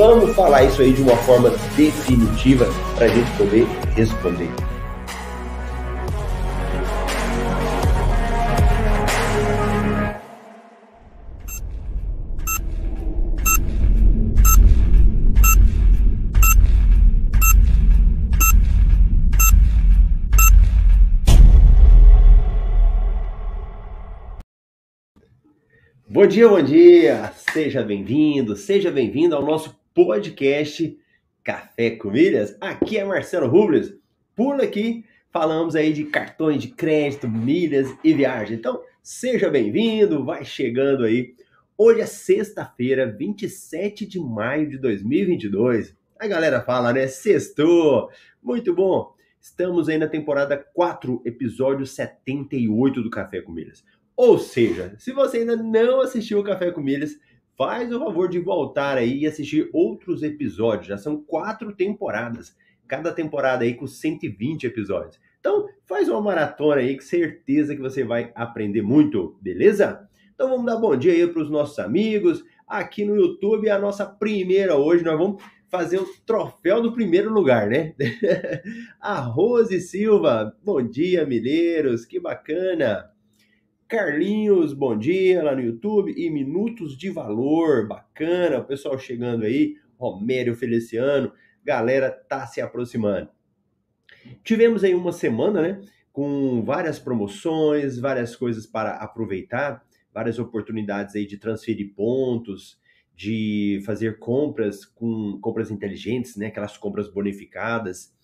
Vamos falar isso aí de uma forma definitiva para a gente poder responder. Bom dia, bom dia! Seja bem-vindo, seja bem-vindo ao nosso podcast Café com Milhas. Aqui é Marcelo Rubles. Por aqui falamos aí de cartões de crédito, milhas e viagem. Então, seja bem-vindo, vai chegando aí. Hoje é sexta-feira, 27 de maio de 2022. A galera fala, né? Sextou! Muito bom! Estamos aí na temporada 4, episódio 78 do Café com Milhas. Ou seja, se você ainda não assistiu o Café com Milhas, faz o favor de voltar aí e assistir outros episódios. Já são quatro temporadas. Cada temporada aí com 120 episódios. Então, faz uma maratona aí, que certeza que você vai aprender muito, beleza? Então vamos dar bom dia aí para os nossos amigos. Aqui no YouTube, a nossa primeira hoje, nós vamos fazer o troféu do primeiro lugar, né? a Rose Silva, bom dia, Mineiros, que bacana. Carlinhos, bom dia lá no YouTube. E Minutos de Valor, bacana. O pessoal chegando aí. Romério Feliciano, galera tá se aproximando. Tivemos aí uma semana, né? Com várias promoções, várias coisas para aproveitar, várias oportunidades aí de transferir pontos, de fazer compras com compras inteligentes, né? Aquelas compras bonificadas.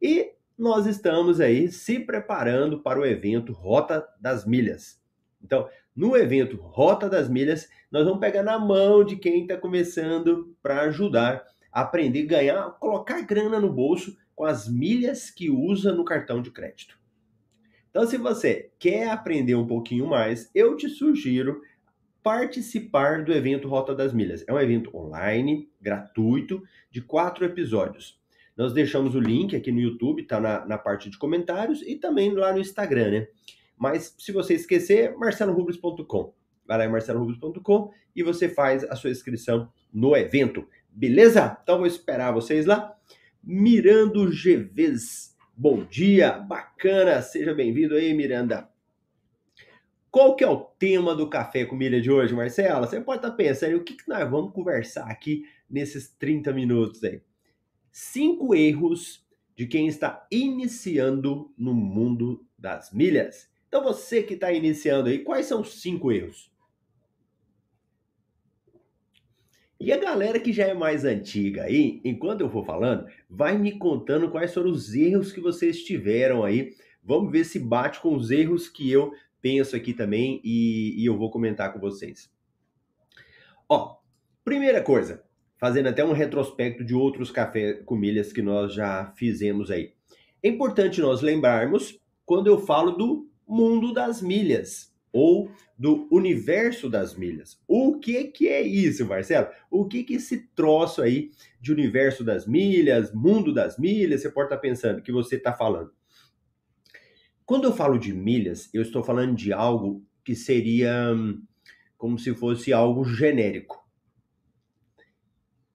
E nós estamos aí se preparando para o evento Rota das Milhas. Então, no evento Rota das Milhas, nós vamos pegar na mão de quem está começando para ajudar a aprender ganhar, colocar grana no bolso com as milhas que usa no cartão de crédito. Então, se você quer aprender um pouquinho mais, eu te sugiro participar do evento Rota das Milhas. É um evento online, gratuito, de quatro episódios. Nós deixamos o link aqui no YouTube, tá na, na parte de comentários e também lá no Instagram, né? Mas se você esquecer, marcelorubles.com. Vai lá em marcelorubles.com e você faz a sua inscrição no evento. Beleza? Então vou esperar vocês lá. Mirando GVs. Bom dia, bacana. Seja bem-vindo aí, Miranda. Qual que é o tema do Café com Milha de hoje, Marcela? Você pode estar pensando, o que, que nós vamos conversar aqui nesses 30 minutos aí? Cinco erros de quem está iniciando no mundo das milhas. Então você que está iniciando aí, quais são os cinco erros? E a galera que já é mais antiga aí, enquanto eu for falando, vai me contando quais foram os erros que vocês tiveram aí. Vamos ver se bate com os erros que eu penso aqui também e, e eu vou comentar com vocês. Ó, primeira coisa, fazendo até um retrospecto de outros café com milhas que nós já fizemos aí. É importante nós lembrarmos quando eu falo do mundo das milhas ou do universo das milhas. O que que é isso, Marcelo? O que que esse troço aí de universo das milhas, mundo das milhas, você pode estar pensando que você está falando? Quando eu falo de milhas, eu estou falando de algo que seria hum, como se fosse algo genérico.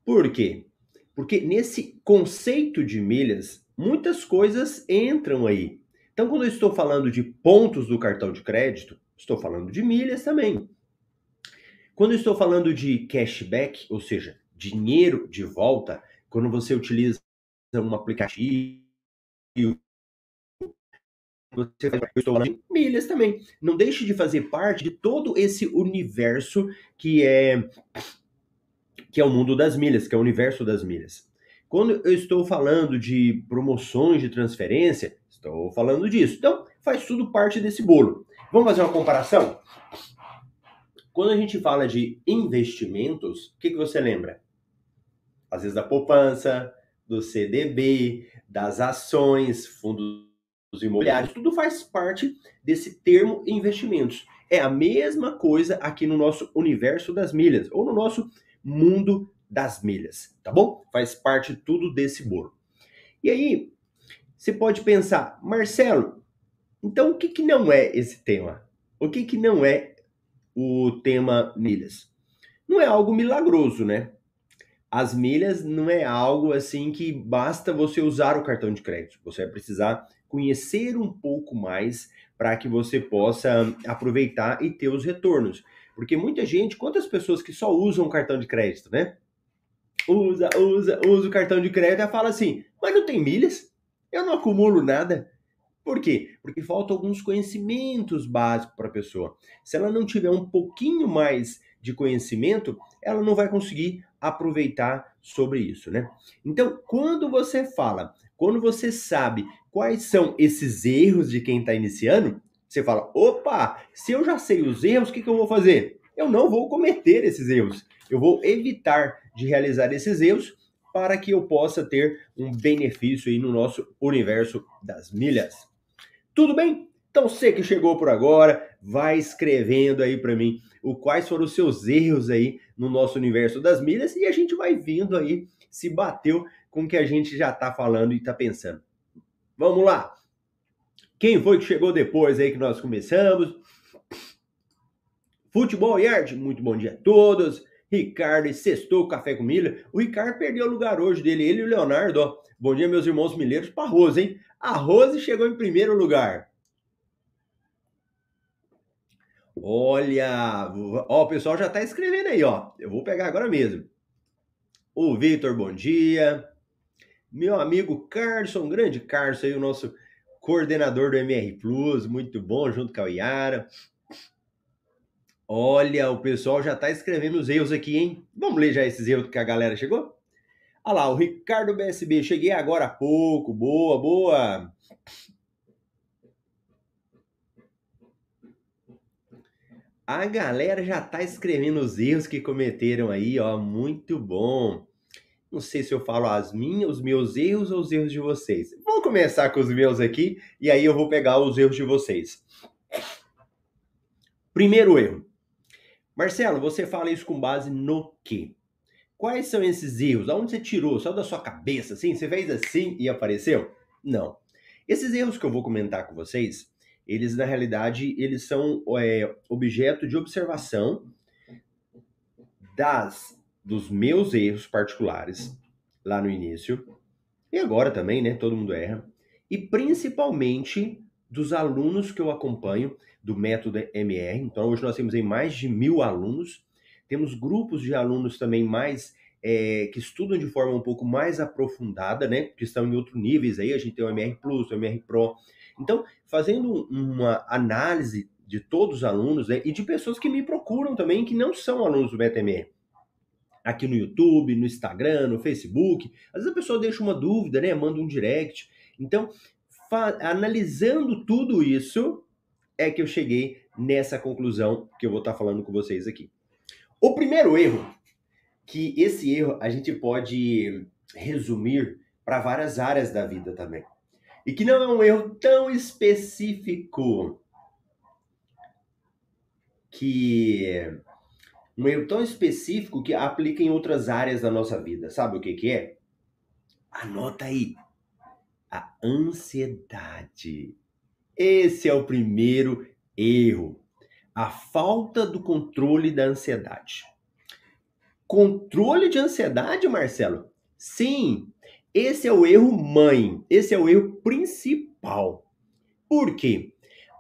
Por quê? Porque nesse conceito de milhas, muitas coisas entram aí. Então, quando eu estou falando de pontos do cartão de crédito, estou falando de milhas também. Quando eu estou falando de cashback, ou seja, dinheiro de volta, quando você utiliza um aplicativo, você falando de milhas também. Não deixe de fazer parte de todo esse universo que é que é o mundo das milhas, que é o universo das milhas. Quando eu estou falando de promoções de transferência, Estou falando disso. Então, faz tudo parte desse bolo. Vamos fazer uma comparação? Quando a gente fala de investimentos, o que, que você lembra? às vezes da poupança, do CDB, das ações, fundos imobiliários, tudo faz parte desse termo investimentos. É a mesma coisa aqui no nosso universo das milhas, ou no nosso mundo das milhas, tá bom? Faz parte tudo desse bolo. E aí, você pode pensar, Marcelo, então o que, que não é esse tema? O que, que não é o tema milhas? Não é algo milagroso, né? As milhas não é algo assim que basta você usar o cartão de crédito. Você vai precisar conhecer um pouco mais para que você possa aproveitar e ter os retornos. Porque muita gente, quantas pessoas que só usam o cartão de crédito, né? Usa, usa, usa o cartão de crédito e fala assim, mas não tem milhas? Eu não acumulo nada. Por quê? Porque faltam alguns conhecimentos básicos para a pessoa. Se ela não tiver um pouquinho mais de conhecimento, ela não vai conseguir aproveitar sobre isso, né? Então, quando você fala, quando você sabe quais são esses erros de quem está iniciando, você fala: opa, se eu já sei os erros, o que, que eu vou fazer? Eu não vou cometer esses erros. Eu vou evitar de realizar esses erros para que eu possa ter um benefício aí no nosso universo das milhas. Tudo bem? Então você que chegou por agora, vai escrevendo aí para mim o quais foram os seus erros aí no nosso universo das milhas e a gente vai vindo aí se bateu com o que a gente já tá falando e tá pensando. Vamos lá. Quem foi que chegou depois aí que nós começamos? Futebol Yard, muito bom dia a todos. Ricardo e Sextou Café com Milha. O Ricardo perdeu o lugar hoje dele, ele e o Leonardo. Ó. Bom dia, meus irmãos milheiros, para Rose, hein? A Rose chegou em primeiro lugar. Olha, ó, o pessoal já está escrevendo aí, ó. Eu vou pegar agora mesmo. O Vitor, bom dia. Meu amigo Carson, grande Carson aí, o nosso coordenador do MR Plus, muito bom, junto com a Iara. Olha, o pessoal já está escrevendo os erros aqui, hein? Vamos ler já esses erros que a galera chegou? Olha lá, o Ricardo BSB, cheguei agora há pouco, boa, boa. A galera já tá escrevendo os erros que cometeram aí, ó, muito bom. Não sei se eu falo as minhas, os meus erros ou os erros de vocês. Vamos começar com os meus aqui e aí eu vou pegar os erros de vocês. Primeiro erro. Marcelo, você fala isso com base no quê? Quais são esses erros? Aonde você tirou? Só da sua cabeça, assim? Você fez assim e apareceu? Não. Esses erros que eu vou comentar com vocês, eles na realidade eles são é, objeto de observação das dos meus erros particulares lá no início e agora também, né? Todo mundo erra e principalmente dos alunos que eu acompanho do método MR. Então hoje nós temos aí mais de mil alunos. Temos grupos de alunos também mais é, que estudam de forma um pouco mais aprofundada, né? Que estão em outros níveis aí. A gente tem o MR Plus, o MR Pro. Então, fazendo uma análise de todos os alunos né, e de pessoas que me procuram também, que não são alunos do BTMR, aqui no YouTube, no Instagram, no Facebook, às vezes a pessoa deixa uma dúvida, né, manda um direct. Então, analisando tudo isso, é que eu cheguei nessa conclusão que eu vou estar falando com vocês aqui. O primeiro erro, que esse erro a gente pode resumir para várias áreas da vida também e que não é um erro tão específico que um erro tão específico que aplica em outras áreas da nossa vida. Sabe o que que é? Anota aí. A ansiedade. Esse é o primeiro erro. A falta do controle da ansiedade. Controle de ansiedade, Marcelo? Sim, esse é o erro mãe, esse é o erro principal. Por quê?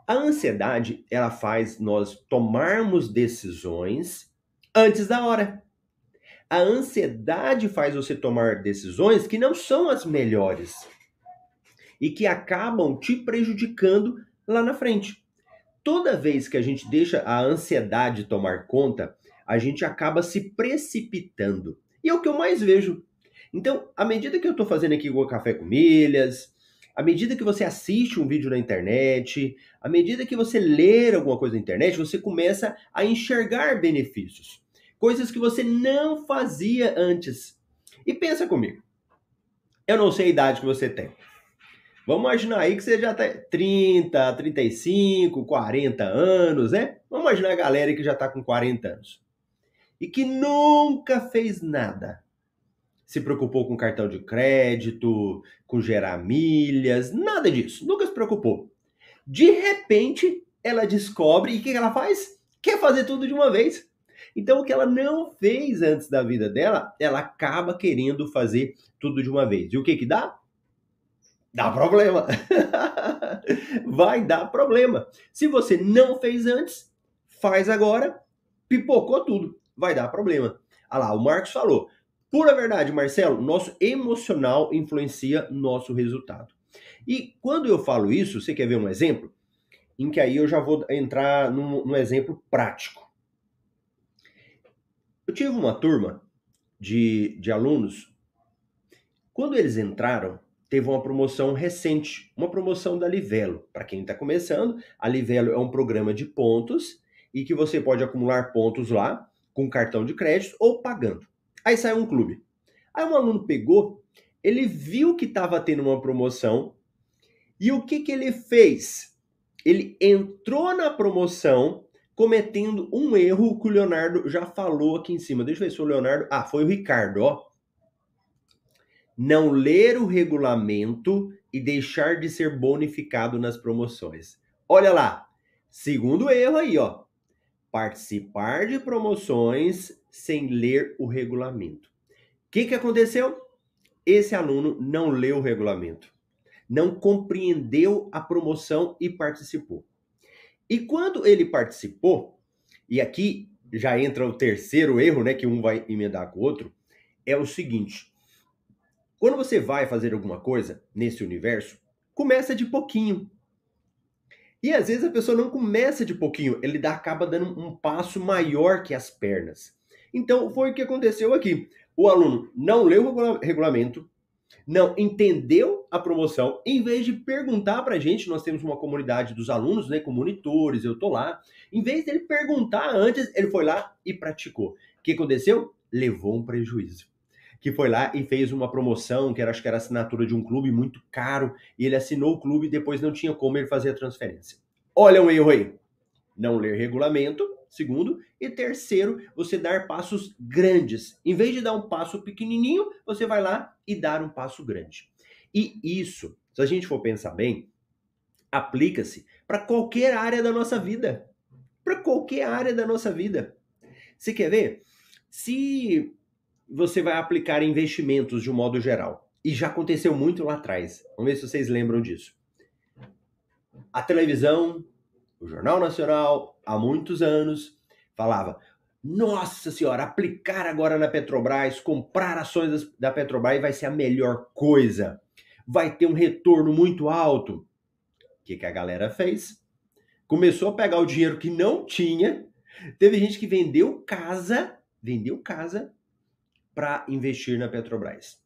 A ansiedade, ela faz nós tomarmos decisões antes da hora. A ansiedade faz você tomar decisões que não são as melhores e que acabam te prejudicando lá na frente. Toda vez que a gente deixa a ansiedade tomar conta, a gente acaba se precipitando. E é o que eu mais vejo então, à medida que eu estou fazendo aqui o Café com Milhas, à medida que você assiste um vídeo na internet, à medida que você lê alguma coisa na internet, você começa a enxergar benefícios. Coisas que você não fazia antes. E pensa comigo. Eu não sei a idade que você tem. Vamos imaginar aí que você já tem 30, 35, 40 anos, né? Vamos imaginar a galera que já está com 40 anos. E que nunca fez nada. Se preocupou com cartão de crédito, com gerar milhas, nada disso. Nunca se preocupou. De repente, ela descobre e o que ela faz? Quer fazer tudo de uma vez. Então, o que ela não fez antes da vida dela, ela acaba querendo fazer tudo de uma vez. E o que que dá? Dá problema. Vai dar problema. Se você não fez antes, faz agora, pipocou tudo. Vai dar problema. Olha lá, o Marcos falou. Pura verdade, Marcelo, nosso emocional influencia nosso resultado. E quando eu falo isso, você quer ver um exemplo? Em que aí eu já vou entrar num, num exemplo prático. Eu tive uma turma de, de alunos. Quando eles entraram, teve uma promoção recente, uma promoção da Livelo. Para quem está começando, a Livelo é um programa de pontos e que você pode acumular pontos lá com cartão de crédito ou pagando. Aí sai um clube. Aí um aluno pegou, ele viu que estava tendo uma promoção e o que, que ele fez? Ele entrou na promoção cometendo um erro que o Leonardo já falou aqui em cima. Deixa eu ver se o Leonardo. Ah, foi o Ricardo, ó não ler o regulamento e deixar de ser bonificado nas promoções. Olha lá, segundo erro aí, ó. Participar de promoções sem ler o regulamento. O que, que aconteceu? Esse aluno não leu o regulamento, não compreendeu a promoção e participou. E quando ele participou, e aqui já entra o terceiro erro, né, que um vai emendar com o outro, é o seguinte: quando você vai fazer alguma coisa nesse universo, começa de pouquinho. E às vezes a pessoa não começa de pouquinho, ele dá, acaba dando um passo maior que as pernas. Então foi o que aconteceu aqui. O aluno não leu o regulamento, não entendeu a promoção, em vez de perguntar para a gente, nós temos uma comunidade dos alunos, né, com monitores, eu tô lá. Em vez dele perguntar antes, ele foi lá e praticou. O que aconteceu? Levou um prejuízo que foi lá e fez uma promoção, que era, acho que era assinatura de um clube muito caro, e ele assinou o clube e depois não tinha como ele fazer a transferência. Olha um erro aí. Não ler regulamento, segundo, e terceiro, você dar passos grandes. Em vez de dar um passo pequenininho, você vai lá e dar um passo grande. E isso, se a gente for pensar bem, aplica-se para qualquer área da nossa vida. Para qualquer área da nossa vida. Você quer ver? Se você vai aplicar investimentos de um modo geral. E já aconteceu muito lá atrás. Vamos ver se vocês lembram disso. A televisão, o Jornal Nacional, há muitos anos, falava: Nossa Senhora, aplicar agora na Petrobras, comprar ações da Petrobras vai ser a melhor coisa. Vai ter um retorno muito alto. O que, que a galera fez? Começou a pegar o dinheiro que não tinha. Teve gente que vendeu casa, vendeu casa para investir na Petrobras.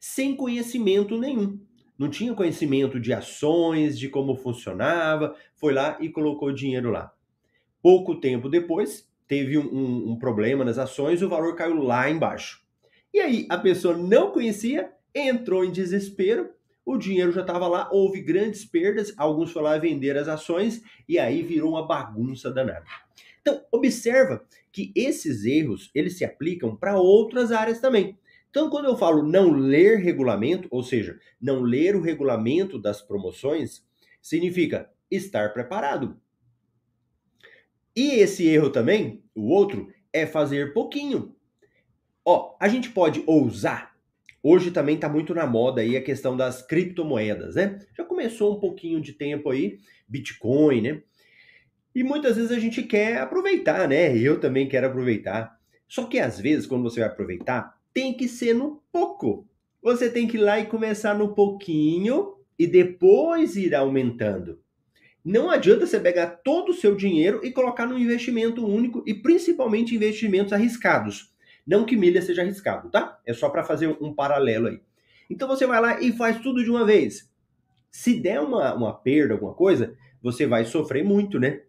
Sem conhecimento nenhum. Não tinha conhecimento de ações, de como funcionava, foi lá e colocou dinheiro lá. Pouco tempo depois, teve um, um, um problema nas ações, o valor caiu lá embaixo. E aí, a pessoa não conhecia, entrou em desespero, o dinheiro já estava lá, houve grandes perdas, alguns foram lá vender as ações e aí virou uma bagunça danada. Então, observa que esses erros, eles se aplicam para outras áreas também. Então, quando eu falo não ler regulamento, ou seja, não ler o regulamento das promoções, significa estar preparado. E esse erro também, o outro, é fazer pouquinho. Ó, a gente pode ousar. Hoje também está muito na moda aí a questão das criptomoedas, né? Já começou um pouquinho de tempo aí, Bitcoin, né? E muitas vezes a gente quer aproveitar, né? Eu também quero aproveitar. Só que às vezes, quando você vai aproveitar, tem que ser no pouco. Você tem que ir lá e começar no pouquinho e depois ir aumentando. Não adianta você pegar todo o seu dinheiro e colocar num investimento único e principalmente investimentos arriscados. Não que milha seja arriscado, tá? É só para fazer um paralelo aí. Então você vai lá e faz tudo de uma vez. Se der uma, uma perda, alguma coisa, você vai sofrer muito, né?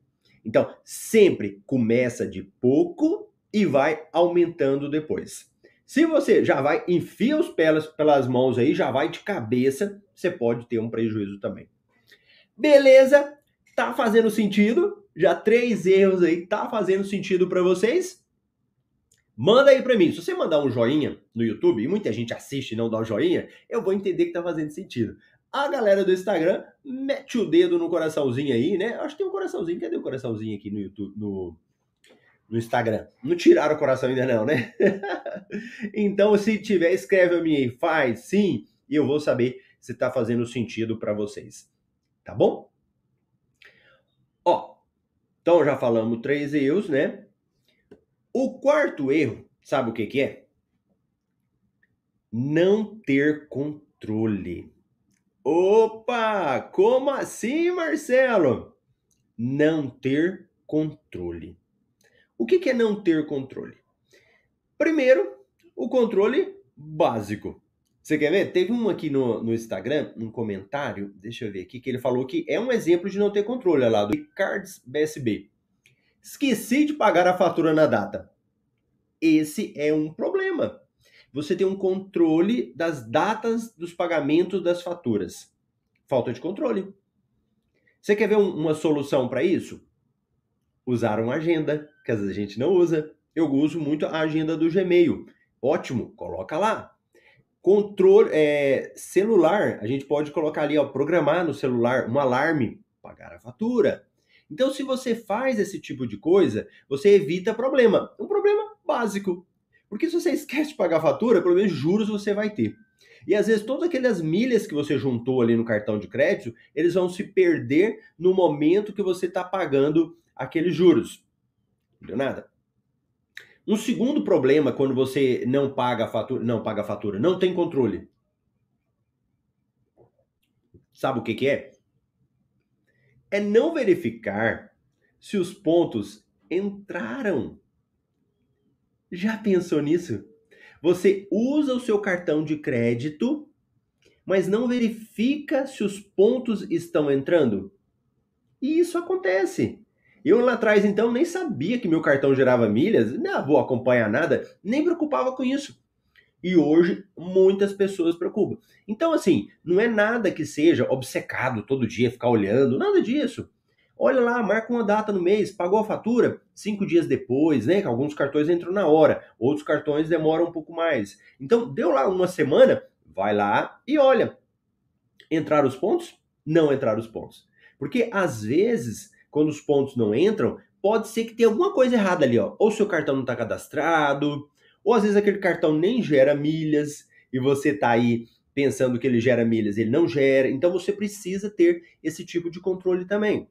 Então, sempre começa de pouco e vai aumentando depois. Se você já vai, enfia os pelas pelas mãos aí, já vai de cabeça, você pode ter um prejuízo também. Beleza? Tá fazendo sentido? Já três erros aí, tá fazendo sentido para vocês? Manda aí para mim. Se você mandar um joinha no YouTube, e muita gente assiste e não dá um joinha, eu vou entender que tá fazendo sentido. A galera do Instagram mete o dedo no coraçãozinho aí, né? Acho que tem um coraçãozinho. Cadê o coraçãozinho aqui no YouTube, no, no Instagram? Não tiraram o coração ainda não, né? então, se tiver, escreve a mim aí, faz sim, e eu vou saber se tá fazendo sentido para vocês. Tá bom? Ó, então já falamos três erros, né? O quarto erro, sabe o que que é? Não ter controle. Opa! Como assim, Marcelo? Não ter controle. O que é não ter controle? Primeiro, o controle básico. Você quer ver? Teve um aqui no, no Instagram, um comentário, deixa eu ver aqui, que ele falou que é um exemplo de não ter controle, olha lá, do Ricards BSB. Esqueci de pagar a fatura na data. Esse é um problema você tem um controle das datas dos pagamentos das faturas. Falta de controle. Você quer ver um, uma solução para isso? Usar uma agenda, que às vezes a gente não usa. Eu uso muito a agenda do Gmail. Ótimo, coloca lá. Controle é, celular, a gente pode colocar ali, ó, programar no celular um alarme, pagar a fatura. Então, se você faz esse tipo de coisa, você evita problema. Um problema básico. Porque se você esquece de pagar a fatura, pelo menos juros você vai ter. E às vezes todas aquelas milhas que você juntou ali no cartão de crédito, eles vão se perder no momento que você está pagando aqueles juros. Não nada? Um segundo problema quando você não paga a fatura, não paga a fatura, não tem controle. Sabe o que, que é? É não verificar se os pontos entraram já pensou nisso? Você usa o seu cartão de crédito, mas não verifica se os pontos estão entrando? E isso acontece. Eu lá atrás, então, nem sabia que meu cartão gerava milhas, não vou acompanhar nada, nem preocupava com isso. E hoje, muitas pessoas preocupam. Então, assim, não é nada que seja obcecado todo dia, ficar olhando, nada disso. Olha lá, marca uma data no mês, pagou a fatura cinco dias depois, né? Alguns cartões entram na hora, outros cartões demoram um pouco mais. Então, deu lá uma semana, vai lá e olha. Entrar os pontos? Não entrar os pontos. Porque às vezes, quando os pontos não entram, pode ser que tenha alguma coisa errada ali, ó. Ou seu cartão não está cadastrado, ou às vezes aquele cartão nem gera milhas e você está aí pensando que ele gera milhas, ele não gera. Então você precisa ter esse tipo de controle também.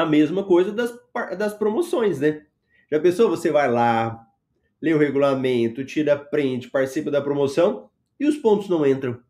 A mesma coisa das, das promoções, né? Já pensou? Você vai lá, lê o regulamento, tira print, participa da promoção e os pontos não entram.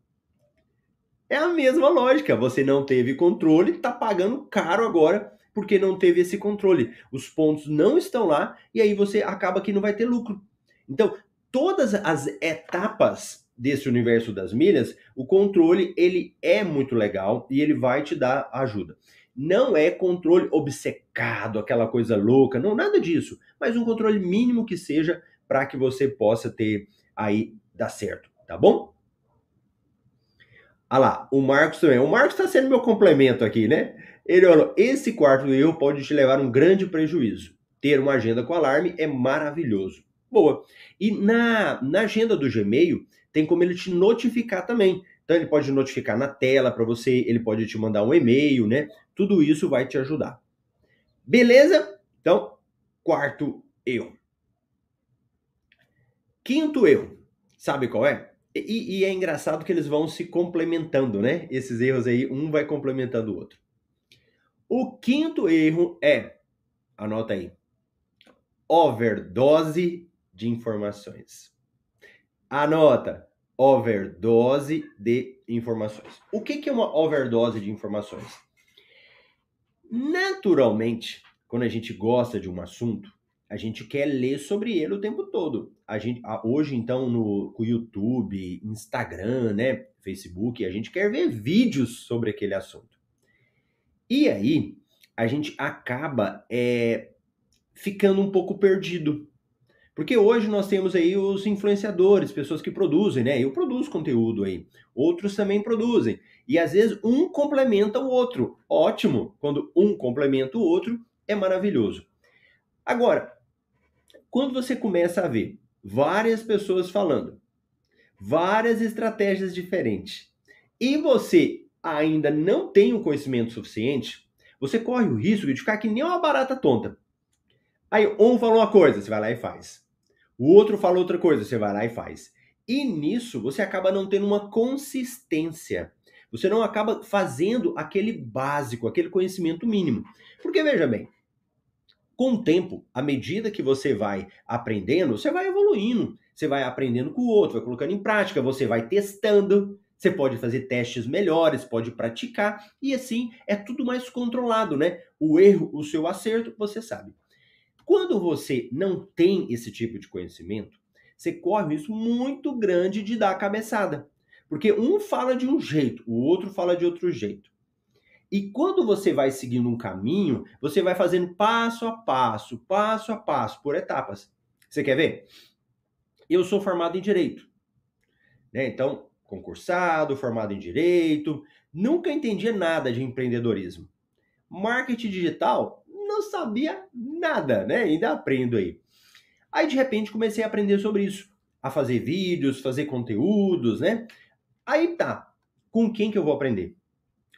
É a mesma lógica. Você não teve controle, está pagando caro agora porque não teve esse controle. Os pontos não estão lá e aí você acaba que não vai ter lucro. Então, todas as etapas desse universo das milhas, o controle ele é muito legal e ele vai te dar ajuda. Não é controle obcecado, aquela coisa louca, não, nada disso. Mas um controle mínimo que seja para que você possa ter aí dar certo, tá bom? Ah lá, o Marcos também. O Marcos está sendo meu complemento aqui, né? Ele falou: esse quarto erro pode te levar um grande prejuízo. Ter uma agenda com alarme é maravilhoso. Boa. E na, na agenda do Gmail, tem como ele te notificar também. Então ele pode notificar na tela para você, ele pode te mandar um e-mail, né? Tudo isso vai te ajudar. Beleza? Então, quarto erro. Quinto erro, sabe qual é? E, e, é engraçado que eles vão se complementando, né? Esses erros aí, um vai complementando o outro. O quinto erro é, anota aí, overdose de informações. Anota, overdose de informações. O que, que é uma overdose de informações? Naturalmente, quando a gente gosta de um assunto, a gente quer ler sobre ele o tempo todo. A gente, hoje, então, no, no YouTube, Instagram, né, Facebook, a gente quer ver vídeos sobre aquele assunto. E aí, a gente acaba é, ficando um pouco perdido. Porque hoje nós temos aí os influenciadores, pessoas que produzem, né? Eu produzo conteúdo aí, outros também produzem. E às vezes um complementa o outro. Ótimo, quando um complementa o outro, é maravilhoso. Agora, quando você começa a ver várias pessoas falando, várias estratégias diferentes, e você ainda não tem o conhecimento suficiente, você corre o risco de ficar que nem uma barata tonta. Aí um falou uma coisa, você vai lá e faz. O outro falou outra coisa, você vai lá e faz. E nisso você acaba não tendo uma consistência. Você não acaba fazendo aquele básico, aquele conhecimento mínimo. Porque veja bem, com o tempo, à medida que você vai aprendendo, você vai evoluindo. Você vai aprendendo com o outro, vai colocando em prática, você vai testando. Você pode fazer testes melhores, pode praticar, e assim é tudo mais controlado, né? O erro, o seu acerto, você sabe. Quando você não tem esse tipo de conhecimento, você corre um risco muito grande de dar a cabeçada. Porque um fala de um jeito, o outro fala de outro jeito. E quando você vai seguindo um caminho, você vai fazendo passo a passo, passo a passo, por etapas. Você quer ver? Eu sou formado em direito. Né? Então, concursado, formado em direito, nunca entendia nada de empreendedorismo. Marketing digital, não sabia nada, né? Ainda aprendo aí. Aí de repente comecei a aprender sobre isso, a fazer vídeos, fazer conteúdos, né? Aí tá. Com quem que eu vou aprender?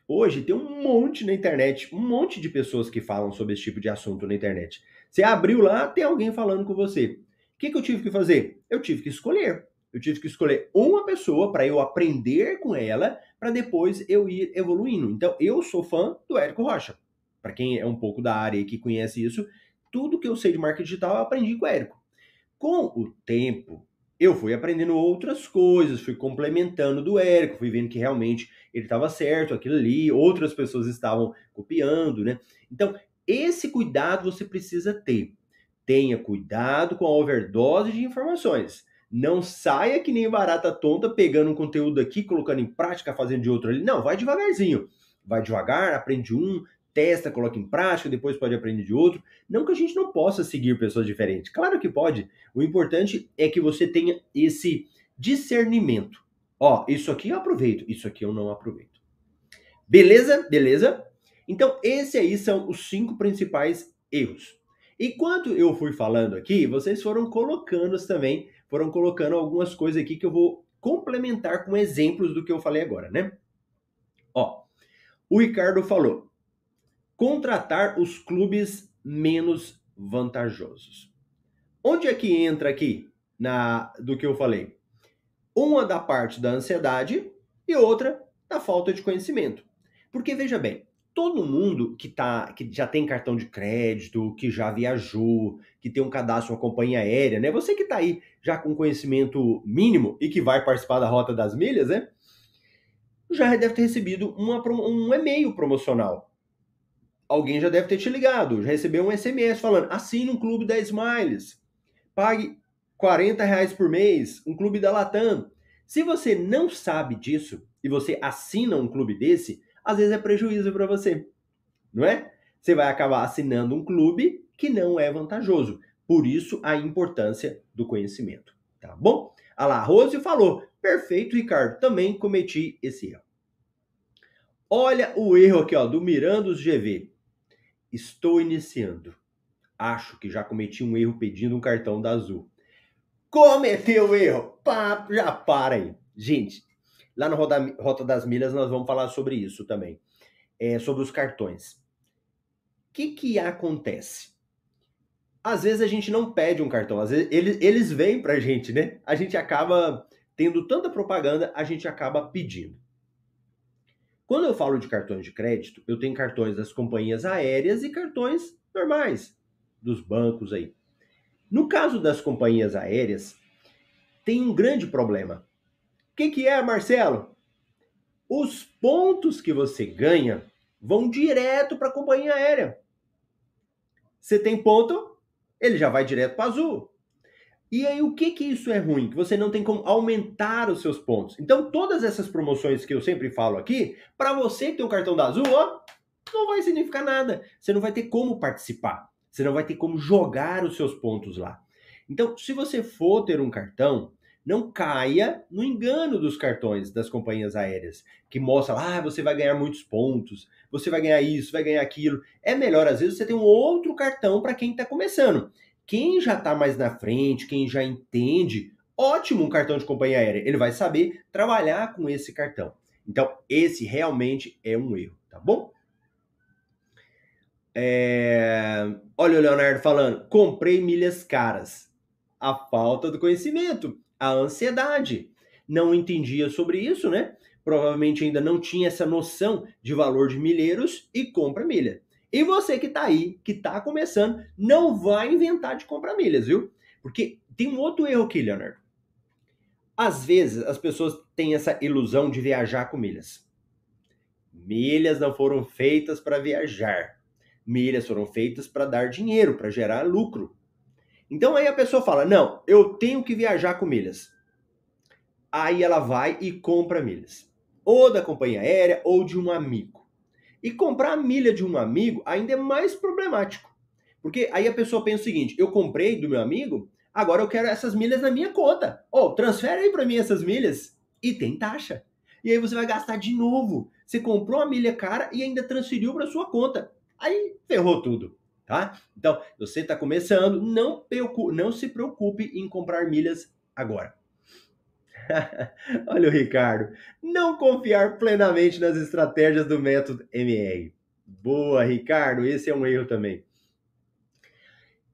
Hoje tem um monte na internet, um monte de pessoas que falam sobre esse tipo de assunto na internet. Você abriu lá, tem alguém falando com você. O que, que eu tive que fazer? Eu tive que escolher. Eu tive que escolher uma pessoa para eu aprender com ela, para depois eu ir evoluindo. Então, eu sou fã do Érico Rocha para quem é um pouco da área e que conhece isso, tudo que eu sei de marketing digital eu aprendi com o Érico. Com o tempo, eu fui aprendendo outras coisas, fui complementando do Érico, fui vendo que realmente ele estava certo, aquilo ali, outras pessoas estavam copiando, né? Então, esse cuidado você precisa ter. Tenha cuidado com a overdose de informações. Não saia que nem barata tonta pegando um conteúdo aqui, colocando em prática, fazendo de outro ali. Não, vai devagarzinho. Vai devagar, aprende um, testa, coloca em prática, depois pode aprender de outro. Não que a gente não possa seguir pessoas diferentes. Claro que pode. O importante é que você tenha esse discernimento. Ó, isso aqui eu aproveito, isso aqui eu não aproveito. Beleza? Beleza? Então, esses aí são os cinco principais erros. Enquanto eu fui falando aqui, vocês foram colocando também, foram colocando algumas coisas aqui que eu vou complementar com exemplos do que eu falei agora, né? Ó, o Ricardo falou: contratar os clubes menos vantajosos. Onde é que entra aqui na do que eu falei? Uma da parte da ansiedade e outra da falta de conhecimento. Porque veja bem, todo mundo que tá que já tem cartão de crédito, que já viajou, que tem um cadastro uma companhia aérea, né? Você que está aí já com conhecimento mínimo e que vai participar da Rota das Milhas, né? Já deve ter recebido uma, um e-mail promocional alguém já deve ter te ligado, já recebeu um SMS falando, assine um clube da Smiles, pague 40 reais por mês, um clube da Latam. Se você não sabe disso e você assina um clube desse, às vezes é prejuízo para você, não é? Você vai acabar assinando um clube que não é vantajoso. Por isso a importância do conhecimento, tá bom? A La Rose falou, perfeito, Ricardo, também cometi esse erro. Olha o erro aqui, ó, do Mirandos GV. Estou iniciando. Acho que já cometi um erro pedindo um cartão da Azul. Cometeu erro! Pá, já para aí. Gente, lá no Rota das Milhas nós vamos falar sobre isso também. É, sobre os cartões. O que, que acontece? Às vezes a gente não pede um cartão, às vezes eles, eles vêm pra gente, né? A gente acaba tendo tanta propaganda, a gente acaba pedindo. Quando eu falo de cartões de crédito, eu tenho cartões das companhias aéreas e cartões normais dos bancos aí. No caso das companhias aéreas, tem um grande problema. O que, que é, Marcelo? Os pontos que você ganha vão direto para a companhia aérea. Você tem ponto, ele já vai direto para azul. E aí, o que que isso é ruim? Que você não tem como aumentar os seus pontos. Então, todas essas promoções que eu sempre falo aqui, para você ter um cartão da Azul, ó, não vai significar nada. Você não vai ter como participar. Você não vai ter como jogar os seus pontos lá. Então, se você for ter um cartão, não caia no engano dos cartões das companhias aéreas, que mostra lá, ah, você vai ganhar muitos pontos, você vai ganhar isso, vai ganhar aquilo. É melhor, às vezes, você ter um outro cartão para quem está começando. Quem já está mais na frente, quem já entende, ótimo um cartão de companhia aérea. Ele vai saber trabalhar com esse cartão. Então, esse realmente é um erro, tá bom? É... Olha o Leonardo falando, comprei milhas caras. A falta do conhecimento a ansiedade. Não entendia sobre isso, né? Provavelmente ainda não tinha essa noção de valor de milheiros e compra milha. E você que está aí, que está começando, não vai inventar de comprar milhas, viu? Porque tem um outro erro aqui, Leonardo. Às vezes as pessoas têm essa ilusão de viajar com milhas. Milhas não foram feitas para viajar. Milhas foram feitas para dar dinheiro, para gerar lucro. Então aí a pessoa fala: não, eu tenho que viajar com milhas. Aí ela vai e compra milhas. Ou da companhia aérea ou de um amigo. E comprar a milha de um amigo ainda é mais problemático. Porque aí a pessoa pensa o seguinte: eu comprei do meu amigo, agora eu quero essas milhas na minha conta. Ou oh, transfere aí para mim essas milhas. E tem taxa. E aí você vai gastar de novo. Você comprou a milha cara e ainda transferiu para sua conta. Aí ferrou tudo tá? Então, você está começando, não, não se preocupe em comprar milhas agora. Olha o Ricardo. Não confiar plenamente nas estratégias do método MR. Boa, Ricardo. Esse é um erro também.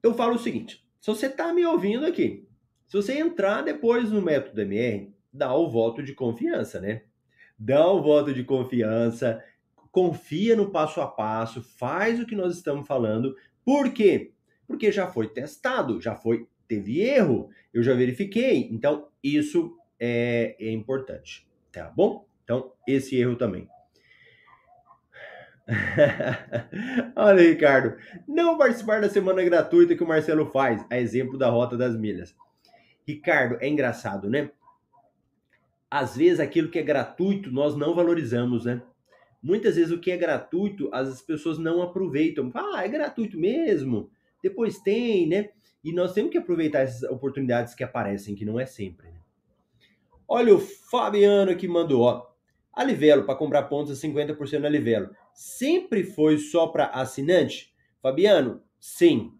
Eu falo o seguinte: se você está me ouvindo aqui, se você entrar depois no método MR, dá o voto de confiança, né? Dá o voto de confiança, confia no passo a passo, faz o que nós estamos falando. Por quê? Porque já foi testado, já foi, teve erro, eu já verifiquei. Então, isso é, é importante, tá bom? Então, esse erro também. Olha, Ricardo, não participar da semana gratuita que o Marcelo faz, a exemplo da Rota das Milhas. Ricardo, é engraçado, né? Às vezes aquilo que é gratuito nós não valorizamos, né? Muitas vezes o que é gratuito, as pessoas não aproveitam. Ah, é gratuito mesmo. Depois tem, né? E nós temos que aproveitar essas oportunidades que aparecem, que não é sempre. Né? Olha o Fabiano que mandou, ó. Alivelo, para comprar pontos a 50% no Alivelo. Sempre foi só para assinante? Fabiano, sim.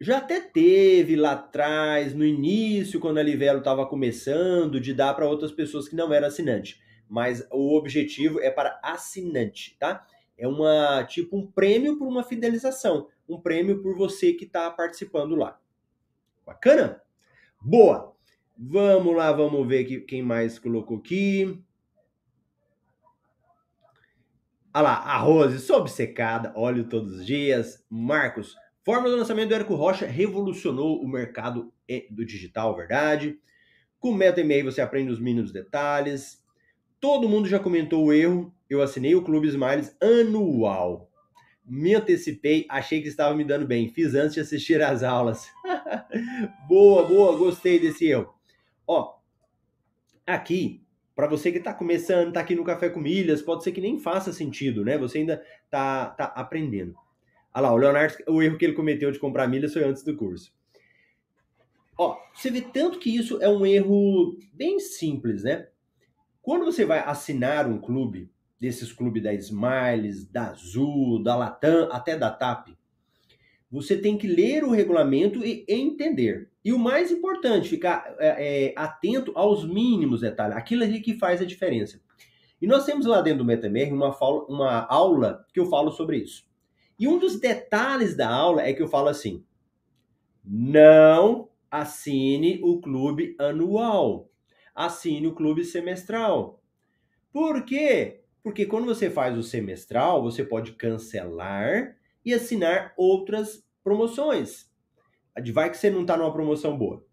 Já até teve lá atrás, no início, quando a Alivelo estava começando, de dar para outras pessoas que não eram assinantes mas o objetivo é para assinante, tá? É uma tipo um prêmio por uma fidelização, um prêmio por você que está participando lá. Bacana? Boa. Vamos lá, vamos ver aqui, quem mais colocou aqui. Olha lá, a Rose, sou obcecada, olho todos os dias. Marcos, fórmula do lançamento do Érico Rocha revolucionou o mercado do digital, verdade? Com Meta e-mail você aprende os mínimos detalhes. Todo mundo já comentou o erro. Eu assinei o Clube Smiles anual. Me antecipei, achei que estava me dando bem. Fiz antes de assistir às aulas. boa, boa, gostei desse erro. Ó, aqui, para você que está começando, está aqui no Café com Milhas, pode ser que nem faça sentido, né? Você ainda está tá aprendendo. Olha lá, o Leonardo, o erro que ele cometeu de comprar milhas foi antes do curso. Ó, você vê tanto que isso é um erro bem simples, né? Quando você vai assinar um clube, desses clubes da Smiles, da Azul, da Latam, até da TAP, você tem que ler o regulamento e entender. E o mais importante, ficar é, é, atento aos mínimos detalhes, aquilo ali que faz a diferença. E nós temos lá dentro do MetaMR uma, uma aula que eu falo sobre isso. E um dos detalhes da aula é que eu falo assim: não assine o clube anual assine o clube semestral. Por quê? Porque quando você faz o semestral, você pode cancelar e assinar outras promoções. Vai que você não está numa promoção boa.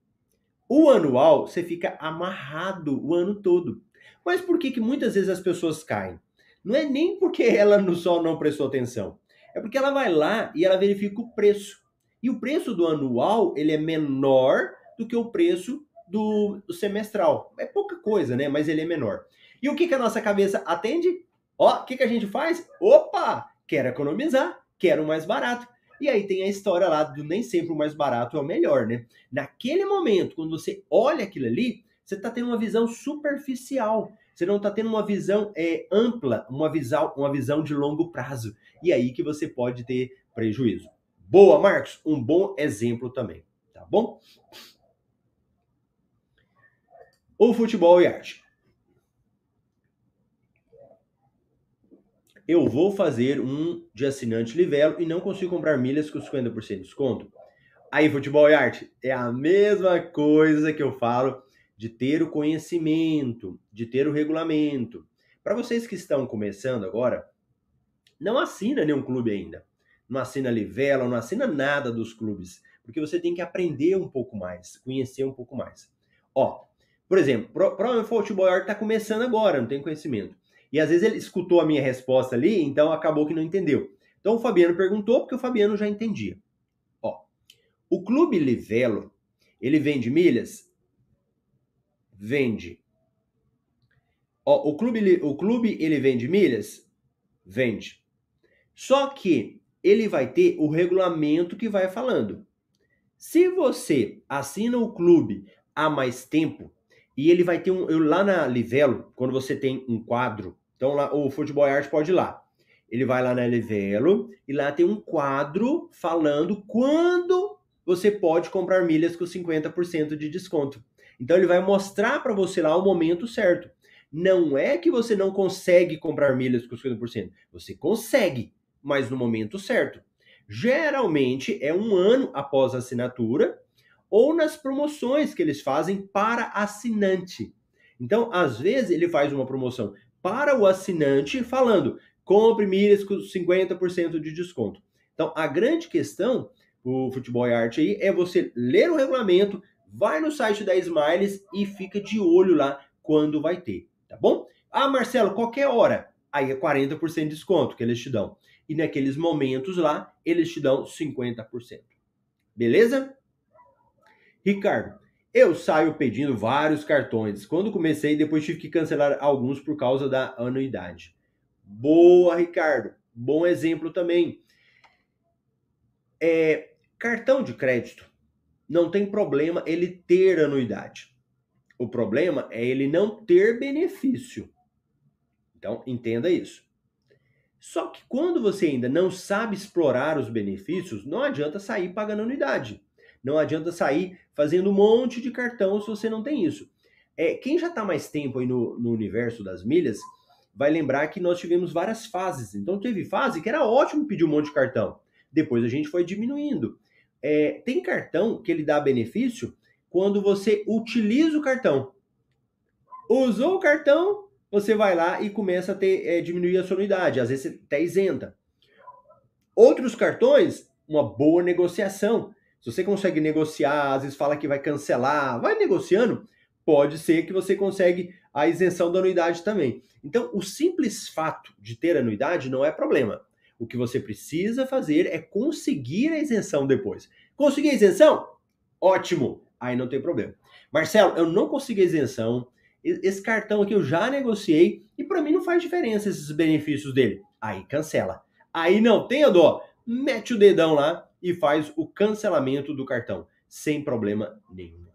O anual, você fica amarrado o ano todo. Mas por que, que muitas vezes as pessoas caem? Não é nem porque ela no só não prestou atenção. É porque ela vai lá e ela verifica o preço. E o preço do anual, ele é menor do que o preço do, do semestral. É pouca coisa, né? Mas ele é menor. E o que, que a nossa cabeça atende? Ó, o que, que a gente faz? Opa! Quero economizar, quero mais barato. E aí tem a história lá do nem sempre o mais barato é o melhor, né? Naquele momento, quando você olha aquilo ali, você está tendo uma visão superficial. Você não está tendo uma visão é, ampla, uma visão, uma visão de longo prazo. E aí que você pode ter prejuízo. Boa, Marcos. Um bom exemplo também. Tá bom? O futebol e arte. Eu vou fazer um de assinante Livelo e não consigo comprar milhas com 50% de desconto. Aí, futebol e arte, é a mesma coisa que eu falo de ter o conhecimento, de ter o regulamento. Para vocês que estão começando agora, não assina nenhum clube ainda. Não assina Livelo, não assina nada dos clubes, porque você tem que aprender um pouco mais, conhecer um pouco mais. Ó, por exemplo, provavelmente o futebol está começando agora, não tem conhecimento. E às vezes ele escutou a minha resposta ali, então acabou que não entendeu. Então o Fabiano perguntou, porque o Fabiano já entendia. Ó, o Clube Livelo, ele vende milhas vende. Ó, o clube, o clube ele vende milhas? Vende. Só que ele vai ter o regulamento que vai falando. Se você assina o clube há mais tempo, e ele vai ter um. Eu, lá na Livelo, quando você tem um quadro, então lá o Futebol Art pode ir lá. Ele vai lá na Livelo e lá tem um quadro falando quando você pode comprar milhas com 50% de desconto. Então ele vai mostrar para você lá o momento certo. Não é que você não consegue comprar milhas com 50%. Você consegue, mas no momento certo. Geralmente é um ano após a assinatura ou nas promoções que eles fazem para assinante. Então, às vezes, ele faz uma promoção para o assinante falando: compre milhas com 50% de desconto. Então, a grande questão, o Futebol e Arte aí, é você ler o regulamento, vai no site da Smiles e fica de olho lá quando vai ter, tá bom? Ah, Marcelo, qualquer hora. Aí é 40% de desconto que eles te dão. E naqueles momentos lá, eles te dão 50%. Beleza? Ricardo, eu saio pedindo vários cartões. Quando comecei, depois tive que cancelar alguns por causa da anuidade. Boa, Ricardo. Bom exemplo também. É, cartão de crédito não tem problema ele ter anuidade. O problema é ele não ter benefício. Então, entenda isso. Só que quando você ainda não sabe explorar os benefícios, não adianta sair pagando anuidade. Não adianta sair fazendo um monte de cartão se você não tem isso. É, quem já está mais tempo aí no, no universo das milhas vai lembrar que nós tivemos várias fases. Então teve fase que era ótimo pedir um monte de cartão. Depois a gente foi diminuindo. É, tem cartão que ele dá benefício quando você utiliza o cartão. Usou o cartão, você vai lá e começa a ter, é, diminuir a sua unidade. Às vezes até isenta. Outros cartões, uma boa negociação. Se você consegue negociar, às vezes fala que vai cancelar, vai negociando, pode ser que você consegue a isenção da anuidade também. Então, o simples fato de ter anuidade não é problema. O que você precisa fazer é conseguir a isenção depois. Conseguir a isenção? Ótimo! Aí não tem problema. Marcelo, eu não consegui a isenção. Esse cartão aqui eu já negociei e para mim não faz diferença esses benefícios dele. Aí cancela. Aí não tenha dó. Mete o dedão lá e faz o cancelamento do cartão sem problema nenhum.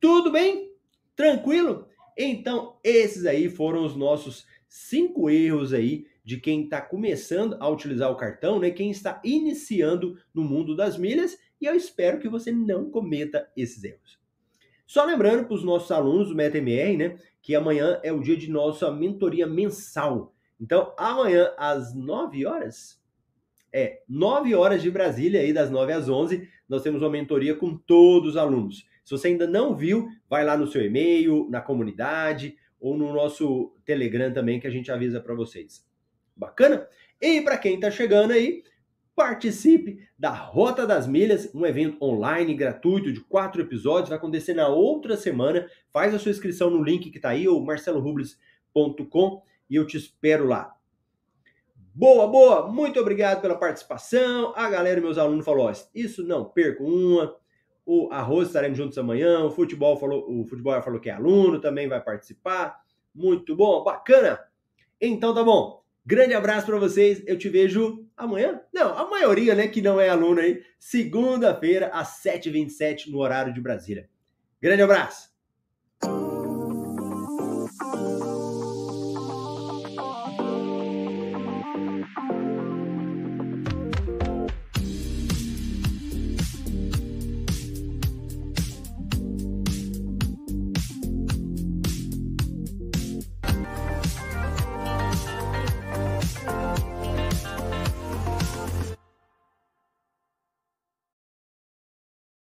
Tudo bem? Tranquilo? Então, esses aí foram os nossos cinco erros aí de quem está começando a utilizar o cartão, né? Quem está iniciando no mundo das milhas, e eu espero que você não cometa esses erros. Só lembrando para os nossos alunos do MetaMR, né, que amanhã é o dia de nossa mentoria mensal. Então, amanhã às 9 horas, é 9 horas de Brasília, aí das 9 às 11, nós temos uma mentoria com todos os alunos. Se você ainda não viu, vai lá no seu e-mail, na comunidade ou no nosso Telegram também que a gente avisa para vocês. Bacana? E para quem está chegando aí, participe da Rota das Milhas, um evento online gratuito de quatro episódios, vai acontecer na outra semana. Faz a sua inscrição no link que está aí, ou marcelorubles.com, e eu te espero lá. Boa, boa, muito obrigado pela participação. A galera, meus alunos, falou: ó, isso não perco uma. O Arroz estaremos juntos amanhã. O futebol falou, o futebol falou que é aluno, também vai participar. Muito bom, bacana. Então tá bom. Grande abraço para vocês. Eu te vejo amanhã. Não, a maioria, né, que não é aluno aí, segunda-feira às 7h27 no horário de Brasília. Grande abraço.